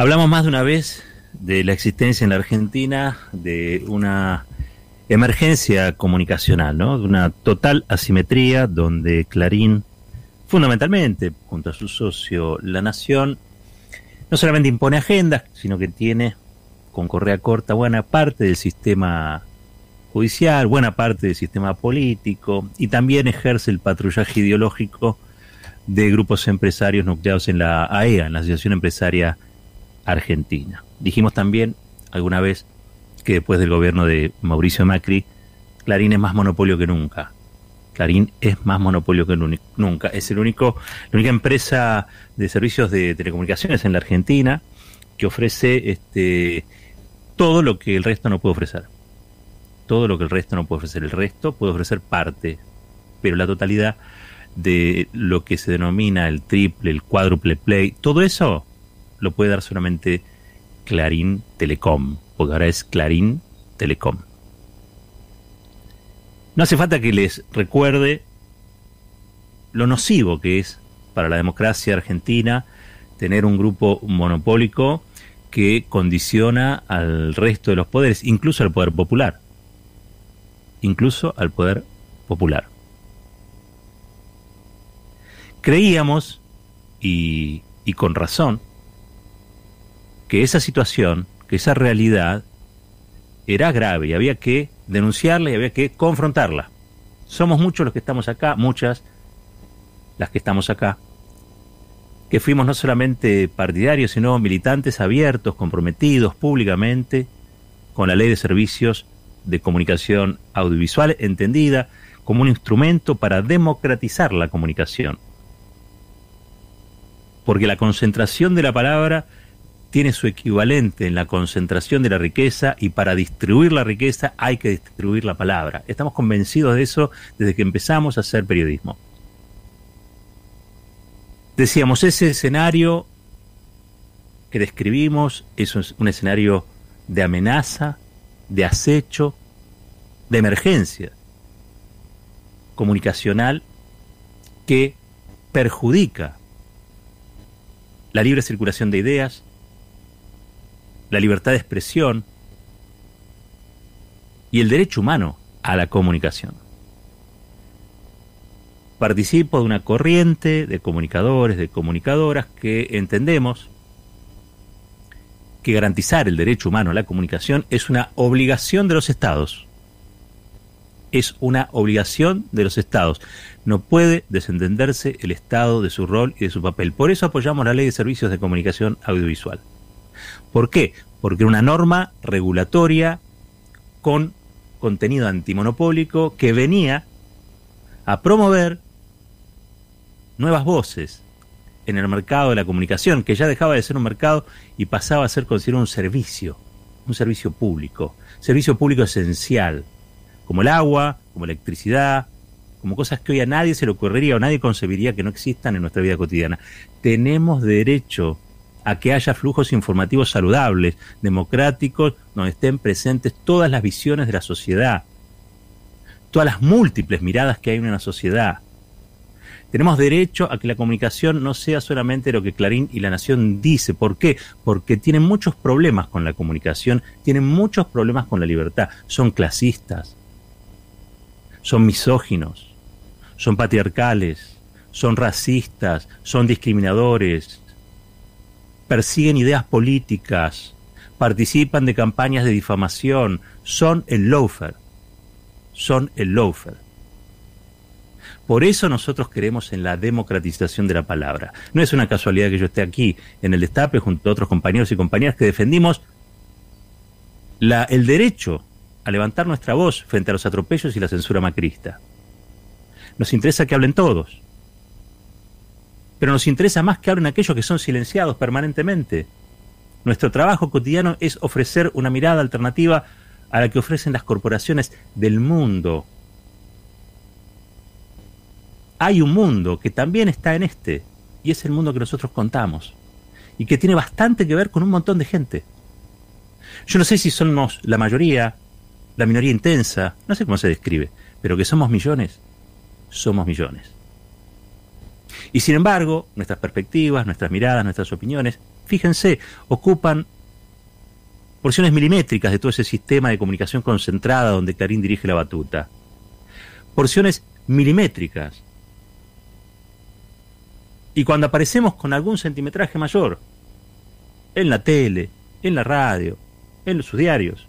Hablamos más de una vez de la existencia en la Argentina de una emergencia comunicacional, ¿no? De una total asimetría donde Clarín, fundamentalmente, junto a su socio La Nación, no solamente impone agendas, sino que tiene con correa corta buena parte del sistema judicial, buena parte del sistema político y también ejerce el patrullaje ideológico de grupos empresarios nucleados en la AEA, en la Asociación Empresaria Argentina. Dijimos también alguna vez que después del gobierno de Mauricio Macri, Clarín es más monopolio que nunca. Clarín es más monopolio que nunca. Es el único, la única empresa de servicios de telecomunicaciones en la Argentina que ofrece este, todo lo que el resto no puede ofrecer. Todo lo que el resto no puede ofrecer. El resto puede ofrecer parte, pero la totalidad de lo que se denomina el triple, el cuádruple play, todo eso lo puede dar solamente Clarín Telecom, porque ahora es Clarín Telecom. No hace falta que les recuerde lo nocivo que es para la democracia argentina tener un grupo monopólico que condiciona al resto de los poderes, incluso al poder popular. Incluso al poder popular. Creíamos, y, y con razón, que esa situación, que esa realidad era grave y había que denunciarla y había que confrontarla. Somos muchos los que estamos acá, muchas las que estamos acá, que fuimos no solamente partidarios, sino militantes abiertos, comprometidos públicamente con la ley de servicios de comunicación audiovisual, entendida como un instrumento para democratizar la comunicación. Porque la concentración de la palabra tiene su equivalente en la concentración de la riqueza y para distribuir la riqueza hay que distribuir la palabra. Estamos convencidos de eso desde que empezamos a hacer periodismo. Decíamos, ese escenario que describimos es un escenario de amenaza, de acecho, de emergencia comunicacional que perjudica la libre circulación de ideas, la libertad de expresión y el derecho humano a la comunicación. Participo de una corriente de comunicadores, de comunicadoras que entendemos que garantizar el derecho humano a la comunicación es una obligación de los estados. Es una obligación de los estados. No puede desentenderse el Estado de su rol y de su papel. Por eso apoyamos la Ley de Servicios de Comunicación Audiovisual. ¿Por qué? Porque era una norma regulatoria con contenido antimonopólico que venía a promover nuevas voces en el mercado de la comunicación, que ya dejaba de ser un mercado y pasaba a ser considerado un servicio, un servicio público, servicio público esencial, como el agua, como electricidad, como cosas que hoy a nadie se le ocurriría o nadie concebiría que no existan en nuestra vida cotidiana. Tenemos derecho a que haya flujos informativos saludables, democráticos, donde estén presentes todas las visiones de la sociedad, todas las múltiples miradas que hay en una sociedad. Tenemos derecho a que la comunicación no sea solamente lo que Clarín y La Nación dice. ¿Por qué? Porque tienen muchos problemas con la comunicación, tienen muchos problemas con la libertad. Son clasistas, son misóginos, son patriarcales, son racistas, son discriminadores, persiguen ideas políticas, participan de campañas de difamación, son el loafer, son el loafer. Por eso nosotros queremos en la democratización de la palabra. No es una casualidad que yo esté aquí en el destape junto a otros compañeros y compañeras que defendimos el derecho a levantar nuestra voz frente a los atropellos y la censura macrista. Nos interesa que hablen todos, pero nos interesa más que hablen aquellos que son silenciados permanentemente. Nuestro trabajo cotidiano es ofrecer una mirada alternativa a la que ofrecen las corporaciones del mundo. Hay un mundo que también está en este, y es el mundo que nosotros contamos, y que tiene bastante que ver con un montón de gente. Yo no sé si somos la mayoría, la minoría intensa, no sé cómo se describe, pero que somos millones, somos millones. Y sin embargo, nuestras perspectivas, nuestras miradas, nuestras opiniones, fíjense, ocupan porciones milimétricas de todo ese sistema de comunicación concentrada donde Clarín dirige la batuta. Porciones milimétricas. Y cuando aparecemos con algún centimetraje mayor, en la tele, en la radio, en sus diarios,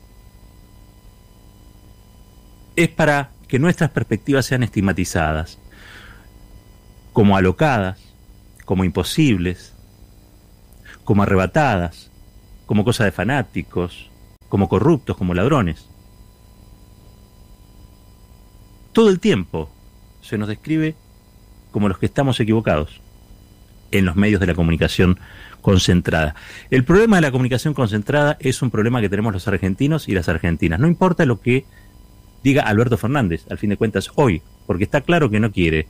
es para que nuestras perspectivas sean estigmatizadas, como alocadas, como imposibles, como arrebatadas, como cosa de fanáticos, como corruptos, como ladrones. Todo el tiempo se nos describe como los que estamos equivocados en los medios de la comunicación concentrada. El problema de la comunicación concentrada es un problema que tenemos los argentinos y las argentinas. No importa lo que diga Alberto Fernández, al fin de cuentas, hoy, porque está claro que no quiere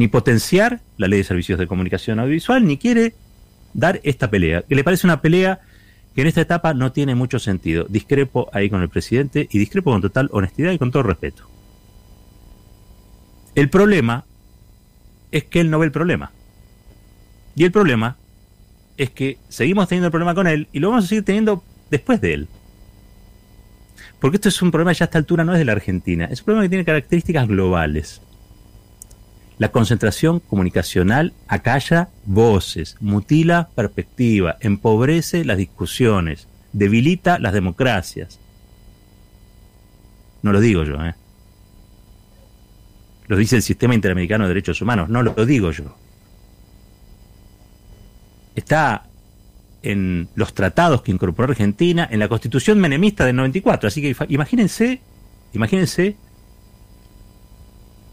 ni potenciar la ley de servicios de comunicación audiovisual, ni quiere dar esta pelea, que le parece una pelea que en esta etapa no tiene mucho sentido. Discrepo ahí con el presidente y discrepo con total honestidad y con todo respeto. El problema es que él no ve el problema. Y el problema es que seguimos teniendo el problema con él y lo vamos a seguir teniendo después de él. Porque esto es un problema ya a esta altura no es de la Argentina, es un problema que tiene características globales. La concentración comunicacional acalla voces, mutila perspectiva, empobrece las discusiones, debilita las democracias. No lo digo yo, ¿eh? Lo dice el Sistema Interamericano de Derechos Humanos, no lo digo yo. Está en los tratados que incorporó Argentina, en la constitución menemista del 94. Así que imagínense, imagínense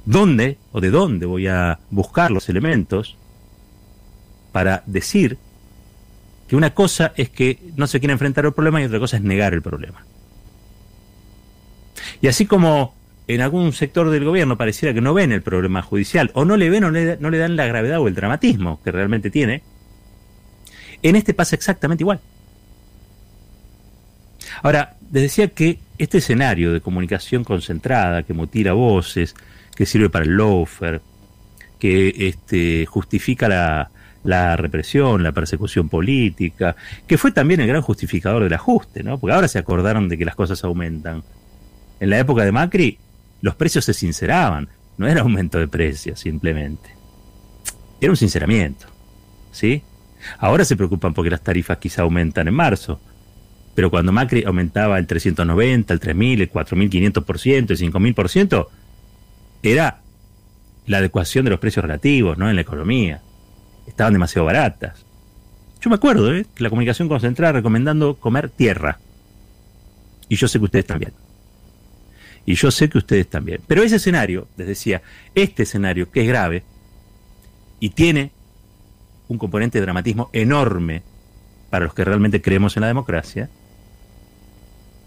dónde o de dónde voy a buscar los elementos para decir que una cosa es que no se quiere enfrentar el problema y otra cosa es negar el problema. Y así como en algún sector del gobierno pareciera que no ven el problema judicial o no le ven o no le dan la gravedad o el dramatismo que realmente tiene, en este pasa exactamente igual. Ahora, les decía que este escenario de comunicación concentrada, que mutila voces, que sirve para el loafer, que este, justifica la, la represión, la persecución política, que fue también el gran justificador del ajuste, ¿no? Porque ahora se acordaron de que las cosas aumentan. En la época de Macri, los precios se sinceraban, no era aumento de precios simplemente. Era un sinceramiento, ¿sí? Ahora se preocupan porque las tarifas quizá aumentan en marzo. Pero cuando Macri aumentaba el 390, el 3000, el 4500%, el 5000%, era la adecuación de los precios relativos, ¿no? En la economía. Estaban demasiado baratas. Yo me acuerdo, ¿eh? Que la comunicación concentrada recomendando comer tierra. Y yo sé que ustedes también. Y yo sé que ustedes también. Pero ese escenario, les decía, este escenario que es grave y tiene un componente de dramatismo enorme para los que realmente creemos en la democracia,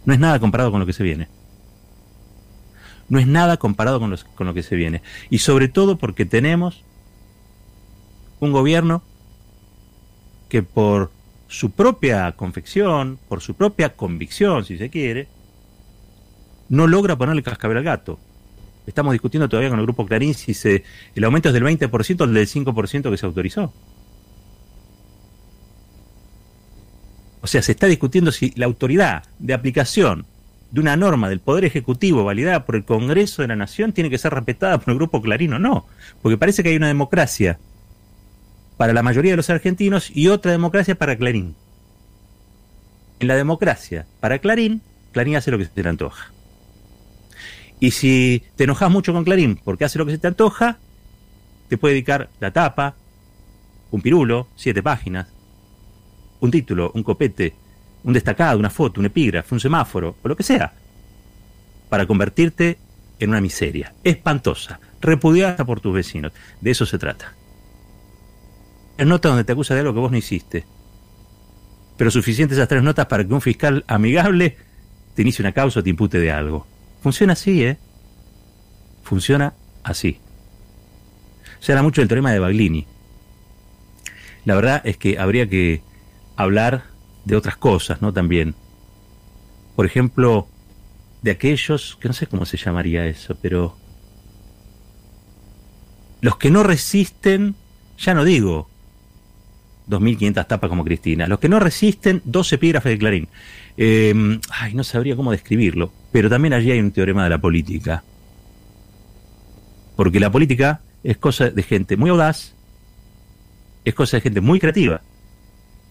no es nada comparado con lo que se viene. No es nada comparado con, lo que se viene. Y sobre todo porque tenemos un gobierno que por su propia confección, por su propia convicción, si se quiere, no logra ponerle cascabel al gato. Estamos discutiendo todavía con el grupo Clarín si se, el aumento es del 20% o del 5% que se autorizó. O sea, se está discutiendo si la autoridad de aplicación de una norma del Poder Ejecutivo validada por el Congreso de la Nación tiene que ser respetada por el Grupo Clarín o no. Porque parece que hay una democracia para la mayoría de los argentinos y otra democracia para Clarín. En la democracia para Clarín, Clarín hace lo que se le antoja. Y si te enojas mucho con Clarín porque hace lo que se te antoja, te puede dedicar la tapa, un pirulo, siete páginas, un título, un copete, un destacado, una foto, un epígrafe, un semáforo, o lo que sea, para convertirte en una miseria espantosa, repudiada por tus vecinos. De eso se trata. Es nota donde te acusa de algo que vos no hiciste. Pero suficientes esas tres notas para que un fiscal amigable te inicie una causa o te impute de algo. Funciona así, ¿eh? Funciona así. Se habla mucho del teorema de Baglini. La verdad es que habría que hablar de otras cosas, ¿no? También. Por ejemplo, de aquellos, que no sé cómo se llamaría eso, pero los que no resisten ya no digo 2.500 tapas como Cristina, los que no resisten dos epígrafes de Clarín. Eh, ay, no sabría cómo describirlo, pero también allí hay un teorema de la política. Porque la política es cosa de gente muy audaz, es cosa de gente muy creativa.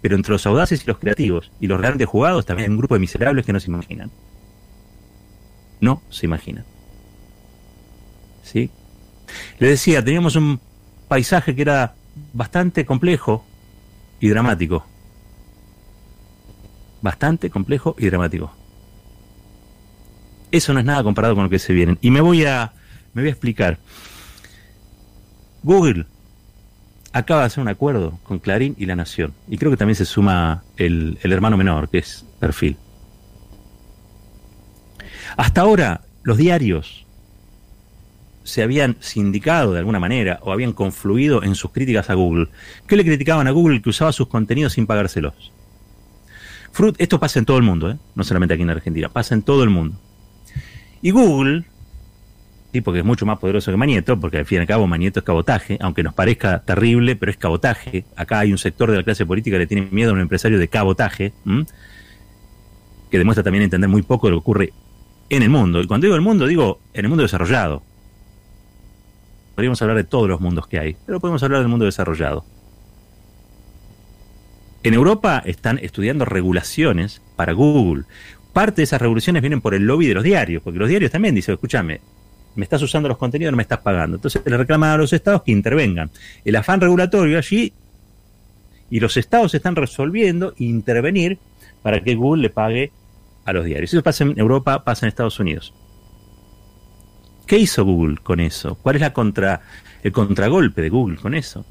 Pero entre los audaces y los creativos y los grandes jugados también hay un grupo de miserables que no se imaginan. No se imaginan. ¿Sí? Le decía, teníamos un paisaje que era bastante complejo y dramático. Bastante complejo y dramático. Eso no es nada comparado con lo que se viene. Y me voy a, me voy a explicar. Google acaba de hacer un acuerdo con Clarín y La Nación. Y creo que también se suma el, el hermano menor, que es Perfil. Hasta ahora, los diarios se habían sindicado de alguna manera o habían confluido en sus críticas a Google. ¿Qué le criticaban a Google que usaba sus contenidos sin pagárselos? Fruit, esto pasa en todo el mundo, ¿eh? no solamente aquí en Argentina, pasa en todo el mundo. Y Google, sí, porque es mucho más poderoso que Manieto, porque al fin y al cabo Manieto es cabotaje, aunque nos parezca terrible, pero es cabotaje. Acá hay un sector de la clase política que le tiene miedo a un empresario de cabotaje, que demuestra también entender muy poco de lo que ocurre en el mundo. Y cuando digo el mundo, digo en el mundo desarrollado. Podríamos hablar de todos los mundos que hay, pero podemos hablar del mundo desarrollado. En Europa están estudiando regulaciones para Google. Parte de esas regulaciones vienen por el lobby de los diarios, porque los diarios también dicen, escúchame, me estás usando los contenidos, no me estás pagando. Entonces le reclaman a los estados que intervengan. El afán regulatorio allí, y los estados están resolviendo intervenir para que Google le pague a los diarios. Eso pasa en Europa, pasa en Estados Unidos. ¿Qué hizo Google con eso? ¿Cuál es la contra, el contragolpe de Google con eso?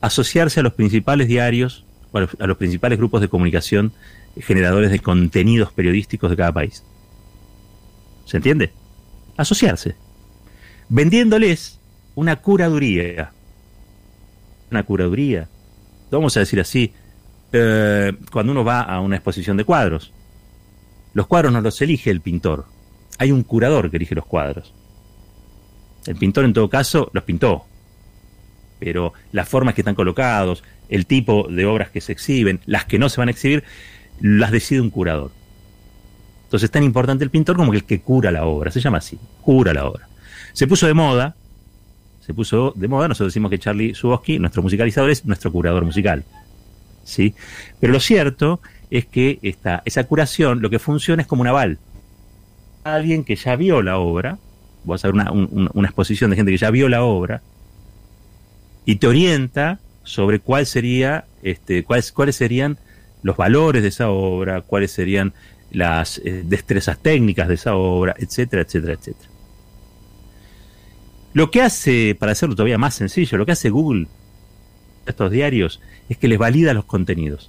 Asociarse a los principales diarios, a los, a los principales grupos de comunicación generadores de contenidos periodísticos de cada país. ¿Se entiende? Asociarse. Vendiéndoles una curaduría. Una curaduría. Vamos a decir así, eh, cuando uno va a una exposición de cuadros. Los cuadros no los elige el pintor. Hay un curador que elige los cuadros. El pintor en todo caso los pintó, pero las formas que están colocados, el tipo de obras que se exhiben, las que no se van a exhibir, las decide un curador. Entonces es tan importante el pintor como el que cura la obra, se llama así, cura la obra. Se puso de moda, se puso de moda, nosotros decimos que Charlie Suboski, nuestro musicalizador, es nuestro curador musical. ¿sí? Pero lo cierto es que esta, esa curación lo que funciona es como un aval. Alguien que ya vio la obra, vas a ver una, un, una exposición de gente que ya vio la obra y te orienta sobre cuál sería, este, cuáles, cuáles serían los valores de esa obra, cuáles serían las eh, destrezas técnicas de esa obra, etcétera, etcétera, etcétera. Lo que hace, para hacerlo todavía más sencillo, lo que hace Google, estos diarios, es que les valida los contenidos.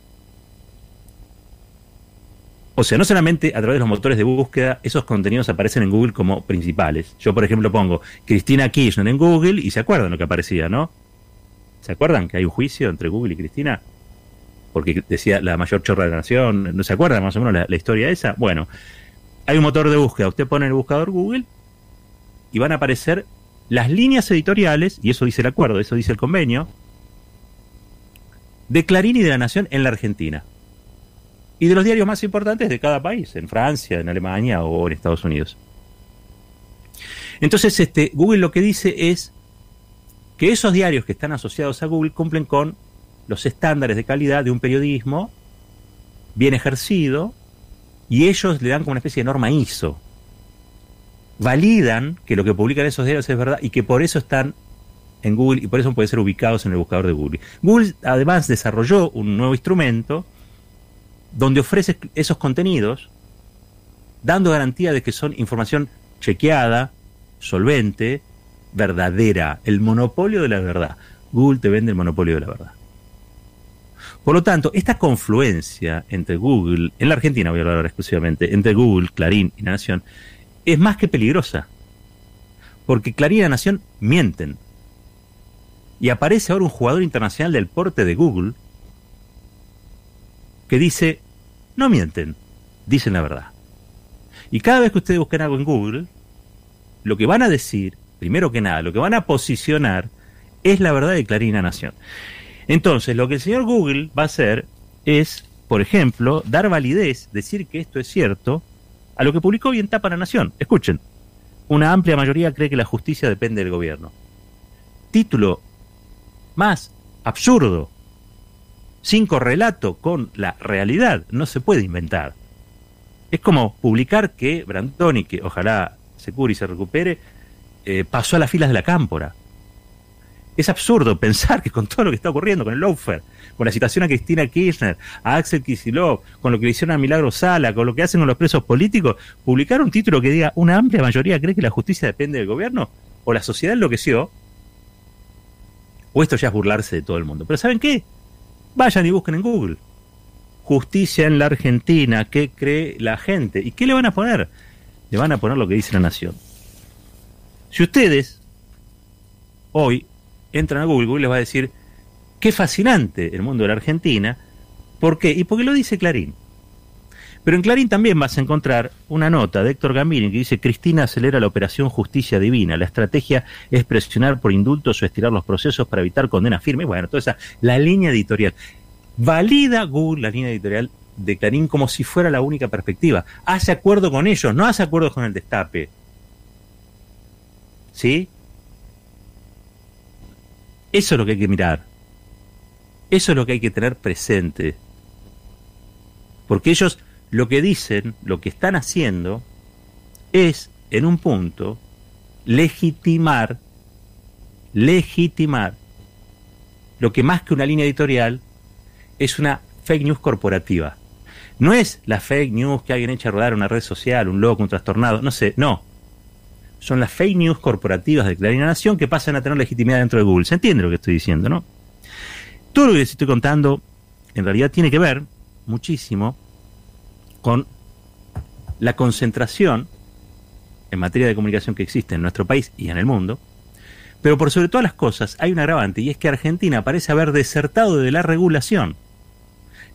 O sea, no solamente a través de los motores de búsqueda, esos contenidos aparecen en Google como principales. Yo, por ejemplo, pongo Cristina Kirchner en Google y se acuerdan lo que aparecía, ¿no? ¿Se acuerdan que hay un juicio entre Google y Cristina? Porque decía la mayor chorra de la nación. ¿No se acuerdan más o menos la, la historia esa? Bueno, hay un motor de búsqueda. Usted pone en el buscador Google y van a aparecer las líneas editoriales, y eso dice el acuerdo, eso dice el convenio, de Clarín y de la Nación en la Argentina y de los diarios más importantes de cada país, en Francia, en Alemania o en Estados Unidos. Entonces, este, Google lo que dice es que esos diarios que están asociados a Google cumplen con los estándares de calidad de un periodismo bien ejercido y ellos le dan como una especie de norma ISO. Validan que lo que publican esos diarios es verdad y que por eso están en Google y por eso pueden ser ubicados en el buscador de Google. Google además desarrolló un nuevo instrumento donde ofrece esos contenidos, dando garantía de que son información chequeada, solvente, verdadera, el monopolio de la verdad. Google te vende el monopolio de la verdad. Por lo tanto, esta confluencia entre Google, en la Argentina voy a hablar exclusivamente, entre Google, Clarín y Nación, es más que peligrosa. Porque Clarín y La Nación mienten. Y aparece ahora un jugador internacional del porte de Google, que dice, no mienten, dicen la verdad. Y cada vez que ustedes busquen algo en Google, lo que van a decir, primero que nada, lo que van a posicionar Es la verdad de Clarina Nación. Entonces, lo que el señor Google va a hacer es, por ejemplo, dar validez, decir que esto es cierto, a lo que publicó hoy en Tapa la Nación. Escuchen, una amplia mayoría cree que la justicia depende del gobierno. Título más absurdo, sin correlato con la realidad, no se puede inventar. Es como publicar que Brandoni, que ojalá se cure y se recupere, eh, pasó a las filas de la cámpora. Es absurdo pensar que con todo lo que está ocurriendo, con el Loafer, con la situación a Cristina Kirchner, a Axel Kicillof, con lo que le hicieron a Milagro Sala, con lo que hacen con los presos políticos, publicar un título que diga una amplia mayoría cree que la justicia depende del gobierno, o la sociedad enloqueció, o esto ya es burlarse de todo el mundo. Pero ¿saben qué? Vayan y busquen en Google. Justicia en la Argentina, ¿qué cree la gente? ¿Y qué le van a poner? Le van a poner lo que dice la Nación. Si ustedes hoy entran a Google, Google les va a decir, qué fascinante el mundo de la Argentina. ¿Por qué? Y porque lo dice Clarín. Pero en Clarín también vas a encontrar una nota de Héctor Gambini que dice Cristina acelera la operación Justicia Divina. La estrategia es presionar por indultos o estirar los procesos para evitar condena firme. Bueno, toda esa, la línea editorial. Valida Google la línea editorial de Clarín como si fuera la única perspectiva. Hace acuerdo con ellos, no hace acuerdo con el destape. ¿Sí? Eso es lo que hay que mirar. Eso es lo que hay que tener presente. Porque ellos lo que dicen, lo que están haciendo, es, en un punto, legitimar, legitimar lo que más que una línea editorial es una fake news corporativa. No es la fake news que alguien echa a rodar una red social, un loco, un trastornado, no sé, no son las fake news corporativas de Clarina Nación que pasan a tener legitimidad dentro de Google. ¿Se entiende lo que estoy diciendo, no? Todo lo que les estoy contando en realidad tiene que ver muchísimo con la concentración en materia de comunicación que existe en nuestro país y en el mundo, pero por sobre todas las cosas hay un agravante y es que Argentina parece haber desertado de la regulación.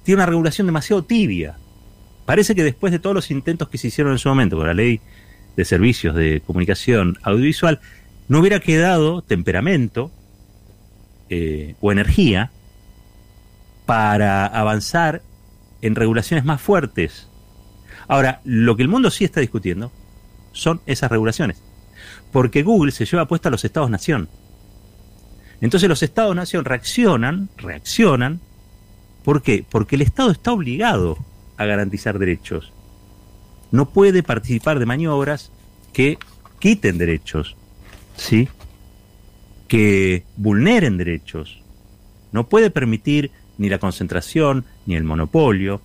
Tiene una regulación demasiado tibia. Parece que después de todos los intentos que se hicieron en su momento con la ley de servicios de comunicación audiovisual, no hubiera quedado temperamento eh, o energía para avanzar en regulaciones más fuertes. Ahora, lo que el mundo sí está discutiendo son esas regulaciones, porque Google se lleva puesta a los estados-nación. Entonces los estados-nación reaccionan, reaccionan, ¿por qué? Porque el Estado está obligado a garantizar derechos no puede participar de maniobras que quiten derechos, ¿sí? que vulneren derechos. No puede permitir ni la concentración ni el monopolio.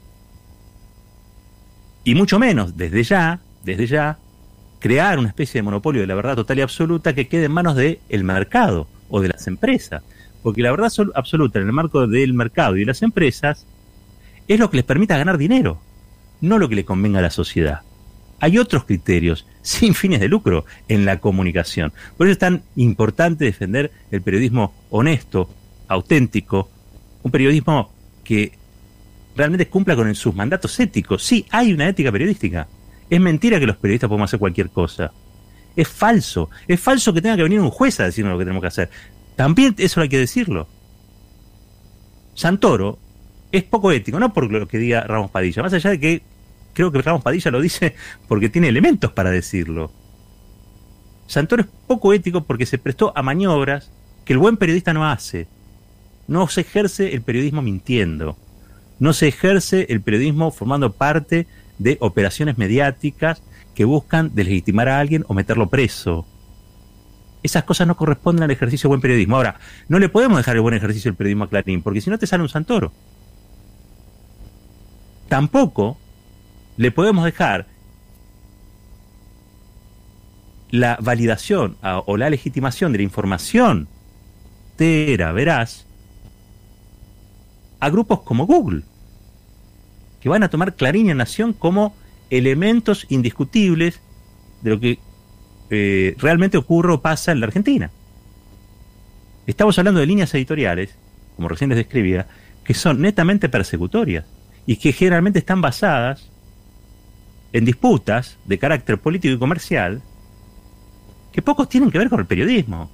Y mucho menos, desde ya, desde ya, crear una especie de monopolio de la verdad total y absoluta que quede en manos del el mercado o de las empresas. Porque la verdad absoluta en el marco del mercado y de las empresas es lo que les permita ganar dinero no lo que le convenga a la sociedad. Hay otros criterios sin fines de lucro en la comunicación. Por eso es tan importante defender el periodismo honesto, auténtico, un periodismo que realmente cumpla con sus mandatos éticos. Sí, hay una ética periodística. Es mentira que los periodistas podemos hacer cualquier cosa. Es falso. Es falso que tenga que venir un juez a decirnos lo que tenemos que hacer. También eso hay que decirlo. Santoro es poco ético, no por lo que diga Ramos Padilla, más allá de que creo que Ramos Padilla lo dice porque tiene elementos para decirlo. Santoro es poco ético porque se prestó a maniobras que el buen periodista no hace. No se ejerce el periodismo mintiendo. No se ejerce el periodismo formando parte de operaciones mediáticas que buscan deslegitimar a alguien o meterlo preso. Esas cosas no corresponden al ejercicio de buen periodismo. Ahora, no le podemos dejar el buen ejercicio del periodismo a Clarín, porque si no te sale un Santoro. Tampoco le podemos dejar la validación o la legitimación de la información tera, verás, a grupos como Google, que van a tomar Clarín Nación como elementos indiscutibles de lo que eh, realmente ocurre o pasa en la Argentina. Estamos hablando de líneas editoriales, como recién les describía, que son netamente persecutorias y que generalmente están basadas en disputas de carácter político y comercial que pocos tienen que ver con el periodismo.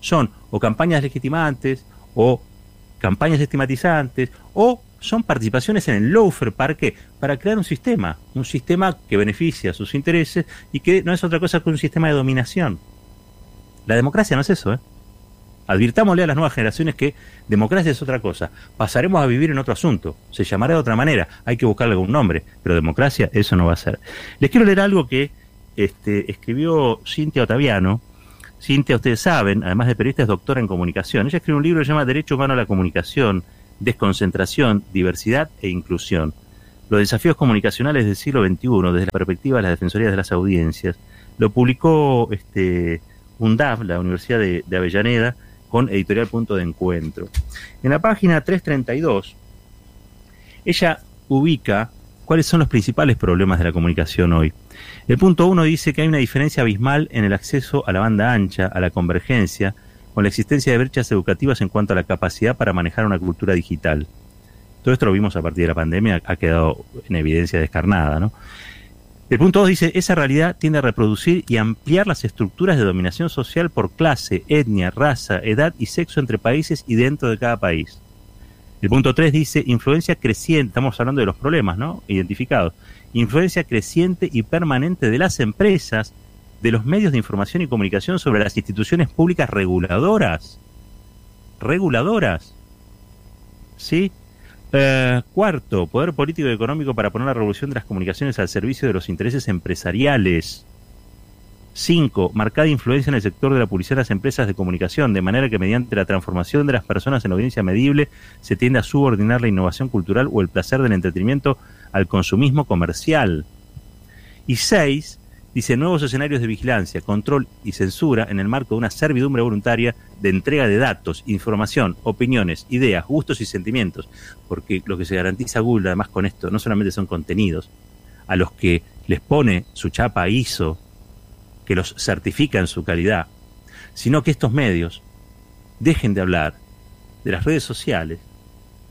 son o campañas legitimantes o campañas estigmatizantes o son participaciones en el lawfare para qué? Para crear un sistema, un sistema que beneficia a sus intereses y que no es otra cosa que un sistema de dominación. La democracia no es eso, ¿eh? Advirtámosle a las nuevas generaciones que democracia es otra cosa. Pasaremos a vivir en otro asunto. Se llamará de otra manera. Hay que buscarle algún nombre. Pero democracia, eso no va a ser. Les quiero leer algo que este, escribió Cintia Otaviano. Cintia, ustedes saben, además de periodista, es doctora en comunicación. Ella escribe un libro que se llama Derecho Humano a la Comunicación, Desconcentración, Diversidad e Inclusión. Los desafíos comunicacionales del siglo XXI desde la perspectiva de las defensorías de las audiencias. Lo publicó este, UNDAF, la Universidad de Avellaneda, con Editorial Punto de Encuentro. En la página 332, ella ubica cuáles son los principales problemas de la comunicación hoy. El punto 1 dice que hay una diferencia abismal en el acceso a la banda ancha, a la convergencia, con la existencia de brechas educativas en cuanto a la capacidad para manejar una cultura digital. Todo esto lo vimos a partir de la pandemia, ha quedado en evidencia descarnada, ¿no? El punto 2 dice, esa realidad tiende a reproducir y ampliar las estructuras de dominación social por clase, etnia, raza, edad y sexo entre países y dentro de cada país. El punto 3 dice, influencia creciente, estamos hablando de los problemas, ¿no? Identificados. Influencia creciente y permanente de las empresas, de los medios de información y comunicación sobre las instituciones públicas reguladoras. Reguladoras. ¿Sí? Eh, cuarto, poder político y económico para poner la revolución de las comunicaciones al servicio de los intereses empresariales. Cinco, marcada influencia en el sector de la publicidad de las empresas de comunicación, de manera que mediante la transformación de las personas en audiencia medible se tiende a subordinar la innovación cultural o el placer del entretenimiento al consumismo comercial. Y seis, dice nuevos escenarios de vigilancia, control y censura en el marco de una servidumbre voluntaria de entrega de datos, información, opiniones, ideas, gustos y sentimientos, porque lo que se garantiza Google además con esto no solamente son contenidos, a los que les pone su chapa ISO, que los certifica en su calidad, sino que estos medios dejen de hablar de las redes sociales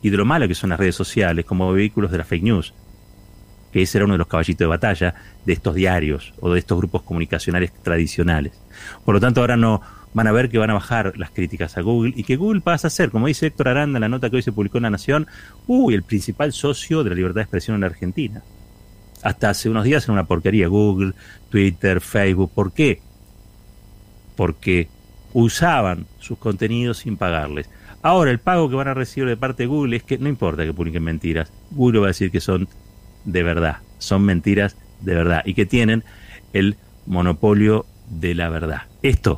y de lo malo que son las redes sociales como vehículos de la fake news, que ese era uno de los caballitos de batalla de estos diarios o de estos grupos comunicacionales tradicionales. Por lo tanto, ahora no van a ver que van a bajar las críticas a Google y que Google pasa a ser, como dice Héctor Aranda en la nota que hoy se publicó en La Nación, uy, el principal socio de la libertad de expresión en la Argentina. Hasta hace unos días era una porquería Google, Twitter, Facebook. ¿Por qué? Porque usaban sus contenidos sin pagarles. Ahora el pago que van a recibir de parte de Google es que no importa que publiquen mentiras, Google va a decir que son de verdad, son mentiras de verdad y que tienen el monopolio de la verdad. Esto